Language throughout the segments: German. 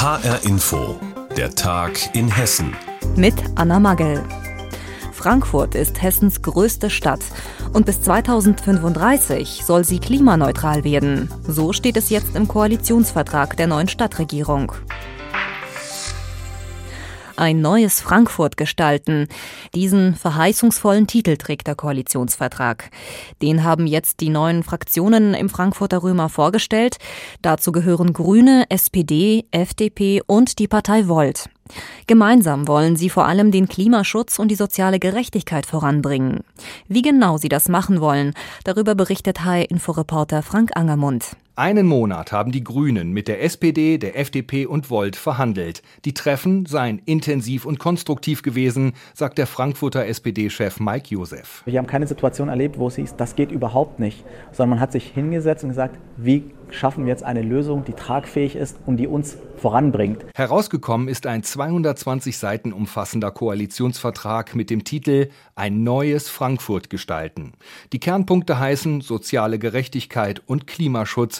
HR Info, der Tag in Hessen. Mit Anna Magel. Frankfurt ist Hessens größte Stadt und bis 2035 soll sie klimaneutral werden. So steht es jetzt im Koalitionsvertrag der neuen Stadtregierung ein neues Frankfurt gestalten. Diesen verheißungsvollen Titel trägt der Koalitionsvertrag. Den haben jetzt die neuen Fraktionen im Frankfurter Römer vorgestellt. Dazu gehören Grüne, SPD, FDP und die Partei Volt. Gemeinsam wollen sie vor allem den Klimaschutz und die soziale Gerechtigkeit voranbringen. Wie genau sie das machen wollen, darüber berichtet Hai-Inforeporter Frank Angermund. Einen Monat haben die Grünen mit der SPD, der FDP und Volt verhandelt. Die Treffen seien intensiv und konstruktiv gewesen, sagt der Frankfurter SPD-Chef Mike Josef. Wir haben keine Situation erlebt, wo es hieß, das geht überhaupt nicht, sondern man hat sich hingesetzt und gesagt, wie schaffen wir jetzt eine Lösung, die tragfähig ist und die uns voranbringt. Herausgekommen ist ein 220 Seiten umfassender Koalitionsvertrag mit dem Titel Ein neues Frankfurt gestalten. Die Kernpunkte heißen soziale Gerechtigkeit und Klimaschutz,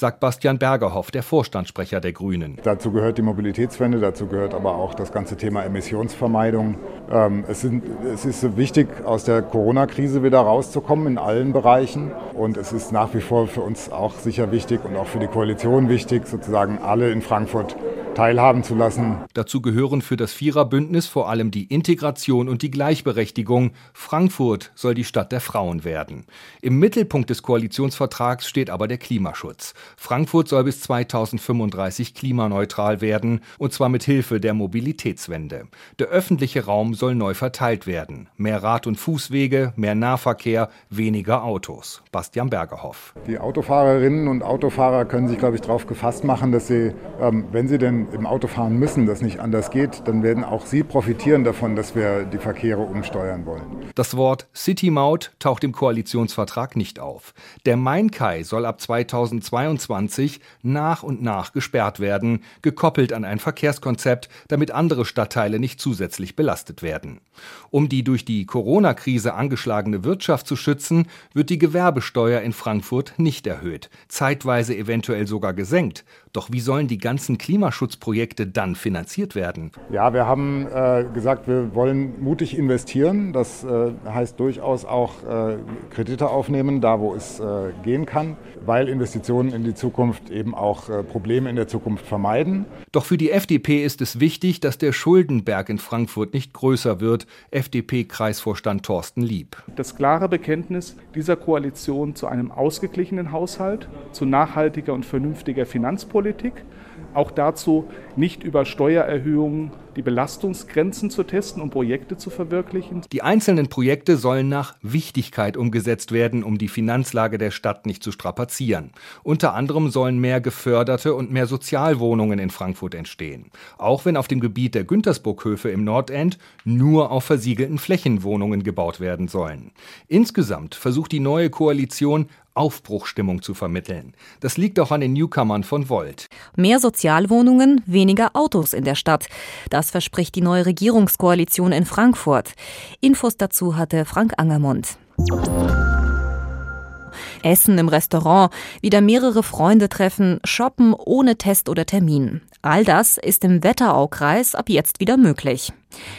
sagt Bastian Bergerhoff, der Vorstandssprecher der Grünen. Dazu gehört die Mobilitätswende, dazu gehört aber auch das ganze Thema Emissionsvermeidung. Ähm, es, sind, es ist wichtig, aus der Corona-Krise wieder rauszukommen in allen Bereichen. Und es ist nach wie vor für uns auch sicher wichtig und auch für die Koalition wichtig, sozusagen alle in Frankfurt teilhaben zu lassen. Dazu gehören für das Viererbündnis vor allem die Integration und die Gleichberechtigung. Frankfurt soll die Stadt der Frauen werden. Im Mittelpunkt des Koalitionsvertrags steht aber der Klimaschutz. Frankfurt soll bis 2035 klimaneutral werden, und zwar mit Hilfe der Mobilitätswende. Der öffentliche Raum soll neu verteilt werden. Mehr Rad- und Fußwege, mehr Nahverkehr, weniger Autos. Bastian Bergerhoff. Die Autofahrerinnen und Autofahrer können sich, glaube ich, darauf gefasst machen, dass sie, ähm, wenn sie denn im Auto fahren müssen, das nicht anders geht, dann werden auch sie profitieren davon, dass wir die Verkehre umsteuern wollen. Das Wort City-Maut taucht im Koalitionsvertrag nicht auf. Der Main-Kai soll ab 2022 nach und nach gesperrt werden, gekoppelt an ein Verkehrskonzept, damit andere Stadtteile nicht zusätzlich belastet werden. Um die durch die Corona-Krise angeschlagene Wirtschaft zu schützen, wird die Gewerbesteuer in Frankfurt nicht erhöht, zeitweise eventuell sogar gesenkt. Doch wie sollen die ganzen Klimaschutzprojekte dann finanziert werden? Ja, wir haben äh, gesagt, wir wollen mutig investieren. Das äh, heißt durchaus auch äh, Kredite aufnehmen, da wo es äh, gehen kann, weil Investitionen in die Zukunft eben auch äh, Probleme in der Zukunft vermeiden. Doch für die FDP ist es wichtig, dass der Schuldenberg in Frankfurt nicht größer wird. FDP-Kreisvorstand Thorsten Lieb. Das klare Bekenntnis dieser Koalition zu einem ausgeglichenen Haushalt, zu nachhaltiger und vernünftiger Finanzpolitik auch dazu, nicht über Steuererhöhungen die Belastungsgrenzen zu testen und Projekte zu verwirklichen. Die einzelnen Projekte sollen nach Wichtigkeit umgesetzt werden, um die Finanzlage der Stadt nicht zu strapazieren. Unter anderem sollen mehr geförderte und mehr Sozialwohnungen in Frankfurt entstehen. Auch wenn auf dem Gebiet der Güntersburghöfe im Nordend nur auf versiegelten Flächen Wohnungen gebaut werden sollen. Insgesamt versucht die neue Koalition Aufbruchstimmung zu vermitteln. Das liegt auch an den Newcomern von Volt. Mehr Sozialwohnungen, weniger Autos in der Stadt. Das verspricht die neue Regierungskoalition in Frankfurt. Infos dazu hatte Frank Angermund. Essen im Restaurant, wieder mehrere Freunde treffen, shoppen ohne Test oder Termin. All das ist im Wetteraukreis ab jetzt wieder möglich.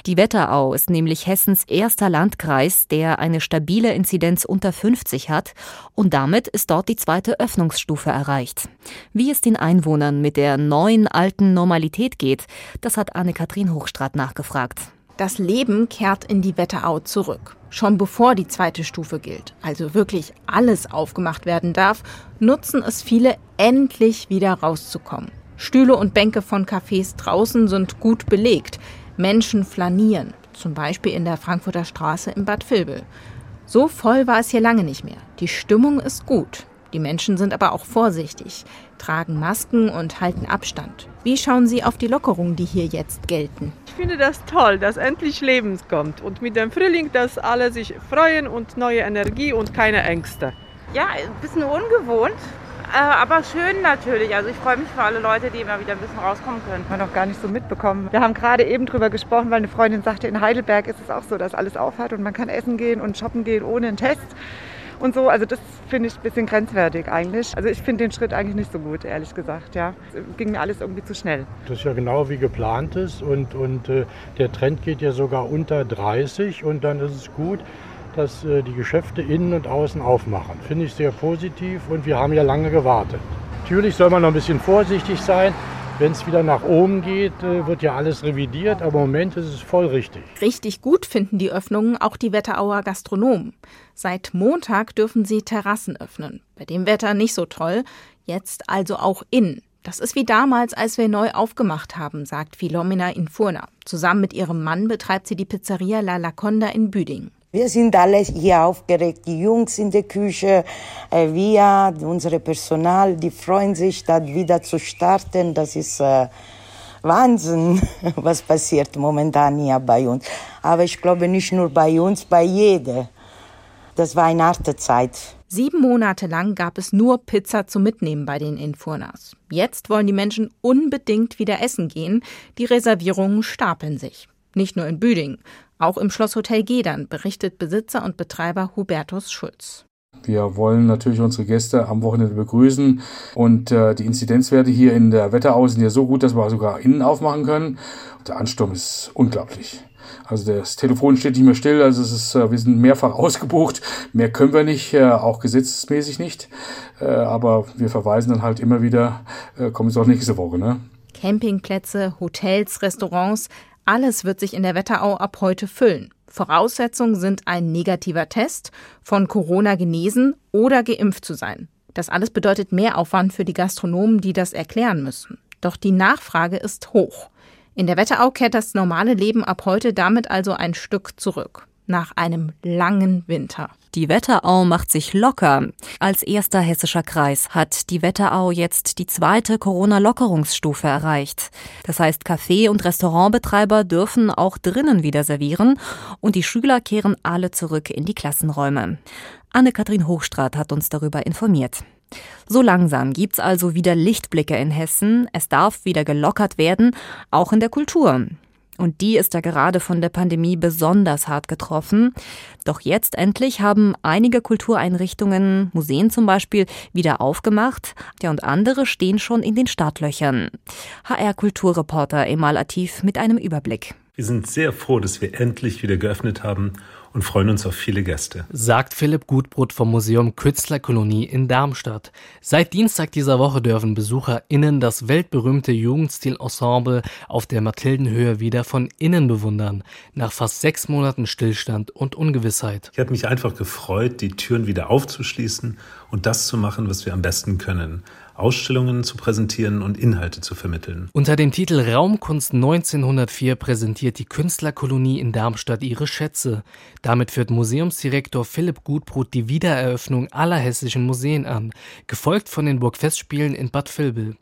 Die Wetterau ist nämlich Hessens erster Landkreis, der eine stabile Inzidenz unter 50 hat und damit ist dort die zweite Öffnungsstufe erreicht. Wie es den Einwohnern mit der neuen alten Normalität geht, das hat Anne-Kathrin Hochstrat nachgefragt. Das Leben kehrt in die Wetterau zurück. Schon bevor die zweite Stufe gilt, also wirklich alles aufgemacht werden darf, nutzen es viele, endlich wieder rauszukommen. Stühle und Bänke von Cafés draußen sind gut belegt. Menschen flanieren, zum Beispiel in der Frankfurter Straße in Bad Vilbel. So voll war es hier lange nicht mehr. Die Stimmung ist gut. Die Menschen sind aber auch vorsichtig, tragen Masken und halten Abstand. Wie schauen Sie auf die Lockerungen, die hier jetzt gelten? Ich finde das toll, dass endlich Leben kommt und mit dem Frühling, dass alle sich freuen und neue Energie und keine Ängste. Ja, ein bisschen ungewohnt, aber schön natürlich. Also ich freue mich für alle Leute, die immer wieder ein bisschen rauskommen können. Man noch gar nicht so mitbekommen. Wir haben gerade eben drüber gesprochen, weil eine Freundin sagte, in Heidelberg ist es auch so, dass alles aufhat und man kann essen gehen und shoppen gehen ohne einen Test. und so. Also das finde ich ein bisschen grenzwertig eigentlich. Also ich finde den Schritt eigentlich nicht so gut, ehrlich gesagt. Ja, es ging mir alles irgendwie zu schnell. Das ist ja genau wie geplant ist und, und äh, der Trend geht ja sogar unter 30 und dann ist es gut, dass äh, die Geschäfte innen und außen aufmachen. Finde ich sehr positiv und wir haben ja lange gewartet. Natürlich soll man noch ein bisschen vorsichtig sein. Wenn es wieder nach oben geht, äh, wird ja alles revidiert, aber im Moment ist es voll richtig. Richtig gut finden die Öffnungen auch die Wetterauer Gastronomen. Seit Montag dürfen sie Terrassen öffnen. Bei dem Wetter nicht so toll, jetzt also auch innen. Das ist wie damals, als wir neu aufgemacht haben, sagt Philomena Infurna. Zusammen mit ihrem Mann betreibt sie die Pizzeria La Laconda in Büdingen. Wir sind alle hier aufgeregt, die Jungs in der Küche, äh, wir, unsere Personal, die freuen sich, da wieder zu starten. Das ist äh, Wahnsinn, was passiert momentan hier bei uns. Aber ich glaube nicht nur bei uns, bei jedem. Das war eine harte Zeit. Sieben Monate lang gab es nur Pizza zum Mitnehmen bei den Infurnas. Jetzt wollen die Menschen unbedingt wieder essen gehen. Die Reservierungen stapeln sich. Nicht nur in Büdingen. Auch im Schlosshotel Gedern berichtet Besitzer und Betreiber Hubertus Schulz. Wir wollen natürlich unsere Gäste am Wochenende begrüßen und äh, die Inzidenzwerte hier in der Wetterau sind ja so gut, dass wir sogar innen aufmachen können. Der Ansturm ist unglaublich. Also das Telefon steht nicht mehr still, also es ist, äh, wir sind mehrfach ausgebucht. Mehr können wir nicht, äh, auch gesetzesmäßig nicht. Äh, aber wir verweisen dann halt immer wieder, kommen Sie auch nächste Woche. Ne? Campingplätze, Hotels, Restaurants, alles wird sich in der Wetterau ab heute füllen. Voraussetzungen sind ein negativer Test, von Corona genesen oder geimpft zu sein. Das alles bedeutet mehr Aufwand für die Gastronomen, die das erklären müssen. Doch die Nachfrage ist hoch. In der Wetterau kehrt das normale Leben ab heute damit also ein Stück zurück. Nach einem langen Winter. Die Wetterau macht sich locker. Als erster hessischer Kreis hat die Wetterau jetzt die zweite Corona-Lockerungsstufe erreicht. Das heißt, Café- und Restaurantbetreiber dürfen auch drinnen wieder servieren und die Schüler kehren alle zurück in die Klassenräume. Anne-Kathrin Hochstrat hat uns darüber informiert. So langsam gibt's also wieder Lichtblicke in Hessen. Es darf wieder gelockert werden, auch in der Kultur. Und die ist da gerade von der Pandemie besonders hart getroffen. Doch jetzt endlich haben einige Kultureinrichtungen, Museen zum Beispiel, wieder aufgemacht. Ja, und andere stehen schon in den Startlöchern. HR-Kulturreporter Emal Atif mit einem Überblick. Wir sind sehr froh, dass wir endlich wieder geöffnet haben und freuen uns auf viele Gäste. Sagt Philipp Gutbrot vom Museum Künstlerkolonie in Darmstadt. Seit Dienstag dieser Woche dürfen BesucherInnen das weltberühmte Jugendstilensemble auf der Mathildenhöhe wieder von innen bewundern. Nach fast sechs Monaten Stillstand und Ungewissheit. Ich habe mich einfach gefreut, die Türen wieder aufzuschließen und das zu machen, was wir am besten können. Ausstellungen zu präsentieren und Inhalte zu vermitteln. Unter dem Titel Raumkunst 1904 präsentiert die Künstlerkolonie in Darmstadt ihre Schätze. Damit führt Museumsdirektor Philipp Gutbrot die Wiedereröffnung aller hessischen Museen an, gefolgt von den Burgfestspielen in Bad Vilbel.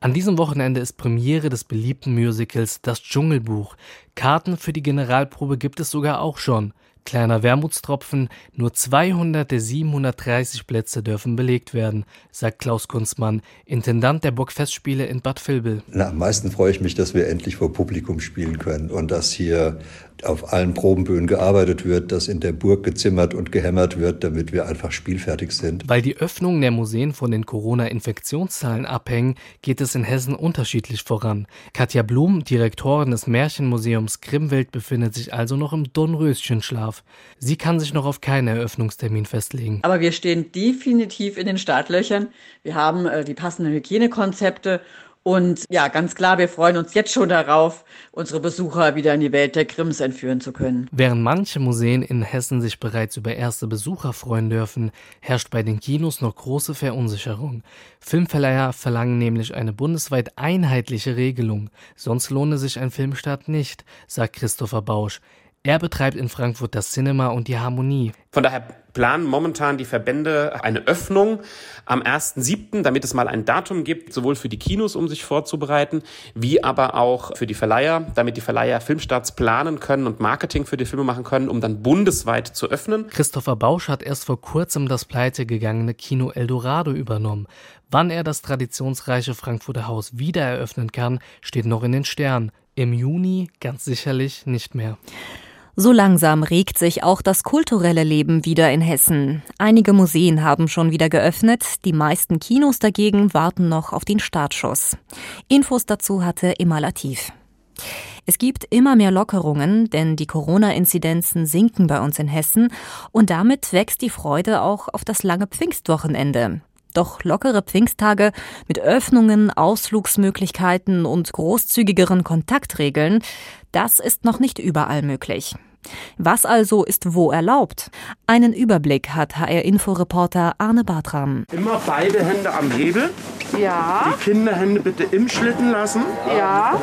An diesem Wochenende ist Premiere des beliebten Musicals Das Dschungelbuch. Karten für die Generalprobe gibt es sogar auch schon. Kleiner Wermutstropfen, nur 200 der 730 Plätze dürfen belegt werden, sagt Klaus Kunzmann, Intendant der Burgfestspiele in Bad Vilbel. Na, am meisten freue ich mich, dass wir endlich vor Publikum spielen können und dass hier auf allen Probenböen gearbeitet wird, dass in der Burg gezimmert und gehämmert wird, damit wir einfach spielfertig sind. Weil die Öffnungen der Museen von den Corona-Infektionszahlen abhängen, geht es in Hessen unterschiedlich voran. Katja Blum, Direktorin des Märchenmuseums Grimmwelt, befindet sich also noch im Dornröschenschlaf. Sie kann sich noch auf keinen Eröffnungstermin festlegen. Aber wir stehen definitiv in den Startlöchern. Wir haben äh, die passenden Hygienekonzepte und ja, ganz klar, wir freuen uns jetzt schon darauf, unsere Besucher wieder in die Welt der Grimms entführen zu können. Während manche Museen in Hessen sich bereits über erste Besucher freuen dürfen, herrscht bei den Kinos noch große Verunsicherung. Filmverleiher verlangen nämlich eine bundesweit einheitliche Regelung, sonst lohne sich ein Filmstart nicht, sagt Christopher Bausch. Er betreibt in Frankfurt das Cinema und die Harmonie. Von daher planen momentan die Verbände eine Öffnung am 1.7., damit es mal ein Datum gibt, sowohl für die Kinos, um sich vorzubereiten, wie aber auch für die Verleiher, damit die Verleiher Filmstarts planen können und Marketing für die Filme machen können, um dann bundesweit zu öffnen. Christopher Bausch hat erst vor kurzem das pleitegegangene Kino Eldorado übernommen. Wann er das traditionsreiche Frankfurter Haus wieder eröffnen kann, steht noch in den Sternen. Im Juni ganz sicherlich nicht mehr. So langsam regt sich auch das kulturelle Leben wieder in Hessen. Einige Museen haben schon wieder geöffnet, die meisten Kinos dagegen warten noch auf den Startschuss. Infos dazu hatte Emma Latif. Es gibt immer mehr Lockerungen, denn die Corona-Inzidenzen sinken bei uns in Hessen und damit wächst die Freude auch auf das lange Pfingstwochenende. Doch lockere Pfingsttage mit Öffnungen, Ausflugsmöglichkeiten und großzügigeren Kontaktregeln, das ist noch nicht überall möglich. Was also ist wo erlaubt? Einen Überblick hat HR-Info-Reporter Arne Bartram. Immer beide Hände am Hebel. Ja. Die Kinderhände bitte im Schlitten lassen. Ja.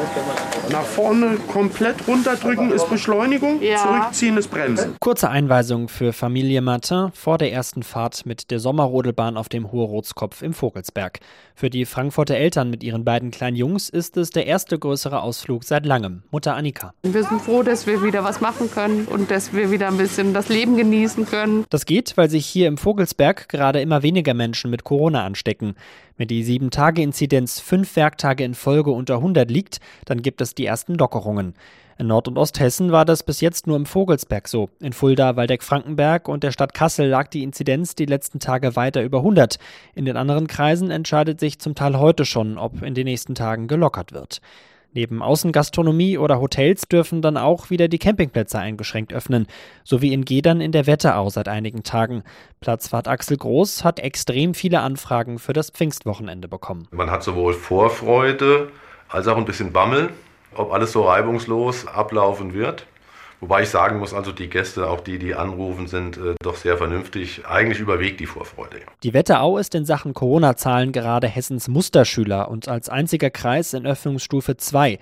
Nach vorne komplett runterdrücken ist Beschleunigung. Ja. Zurückziehen ist Bremsen. Kurze Einweisung für Familie Martin vor der ersten Fahrt mit der Sommerrodelbahn auf dem Hohe-Rotskopf im Vogelsberg. Für die Frankfurter Eltern mit ihren beiden kleinen Jungs ist es der erste größere Ausflug seit langem. Mutter Annika. Wir sind froh, dass wir wieder was machen können und dass wir wieder ein bisschen das Leben genießen können. Das geht, weil sich hier im Vogelsberg gerade immer weniger Menschen mit Corona anstecken. Wenn die 7-Tage-Inzidenz fünf Werktage in Folge unter 100 liegt, dann gibt es die ersten Lockerungen. In Nord- und Osthessen war das bis jetzt nur im Vogelsberg so. In Fulda, Waldeck-Frankenberg und der Stadt Kassel lag die Inzidenz die letzten Tage weiter über 100. In den anderen Kreisen entscheidet sich zum Teil heute schon, ob in den nächsten Tagen gelockert wird. Neben Außengastronomie oder Hotels dürfen dann auch wieder die Campingplätze eingeschränkt öffnen, so wie in Gedern in der Wetterau seit einigen Tagen. Platzfahrt Axel Groß hat extrem viele Anfragen für das Pfingstwochenende bekommen. Man hat sowohl Vorfreude als auch ein bisschen Bammel, ob alles so reibungslos ablaufen wird. Wobei ich sagen muss, also die Gäste, auch die, die anrufen, sind äh, doch sehr vernünftig. Eigentlich überwiegt die Vorfreude. Die Wetterau ist in Sachen Corona-Zahlen gerade Hessens Musterschüler und als einziger Kreis in Öffnungsstufe 2.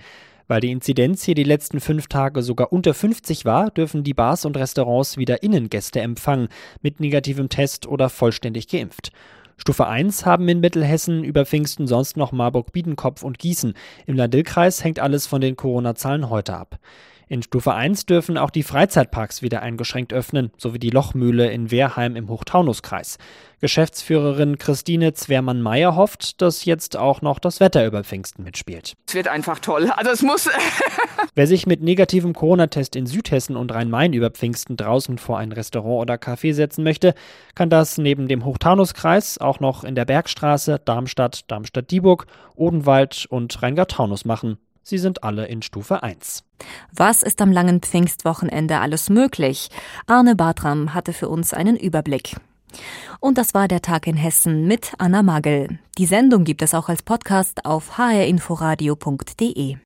Weil die Inzidenz hier die letzten fünf Tage sogar unter 50 war, dürfen die Bars und Restaurants wieder Innengäste empfangen, mit negativem Test oder vollständig geimpft. Stufe 1 haben in Mittelhessen über Pfingsten sonst noch Marburg, Biedenkopf und Gießen. Im Landil-Kreis hängt alles von den Corona-Zahlen heute ab. In Stufe 1 dürfen auch die Freizeitparks wieder eingeschränkt öffnen, sowie die Lochmühle in Wehrheim im Hochtaunuskreis. Geschäftsführerin Christine Zwermann-Meyer hofft, dass jetzt auch noch das Wetter über Pfingsten mitspielt. Es wird einfach toll. Also es muss. Wer sich mit negativem Corona-Test in Südhessen und Rhein-Main über Pfingsten draußen vor ein Restaurant oder Café setzen möchte, kann das neben dem Hochtaunuskreis auch noch in der Bergstraße, Darmstadt, Darmstadt-Dieburg, Odenwald und Rheingau-Taunus machen. Sie sind alle in Stufe 1. Was ist am langen Pfingstwochenende alles möglich? Arne Bartram hatte für uns einen Überblick. Und das war der Tag in Hessen mit Anna Magel. Die Sendung gibt es auch als Podcast auf hrinforadio.de.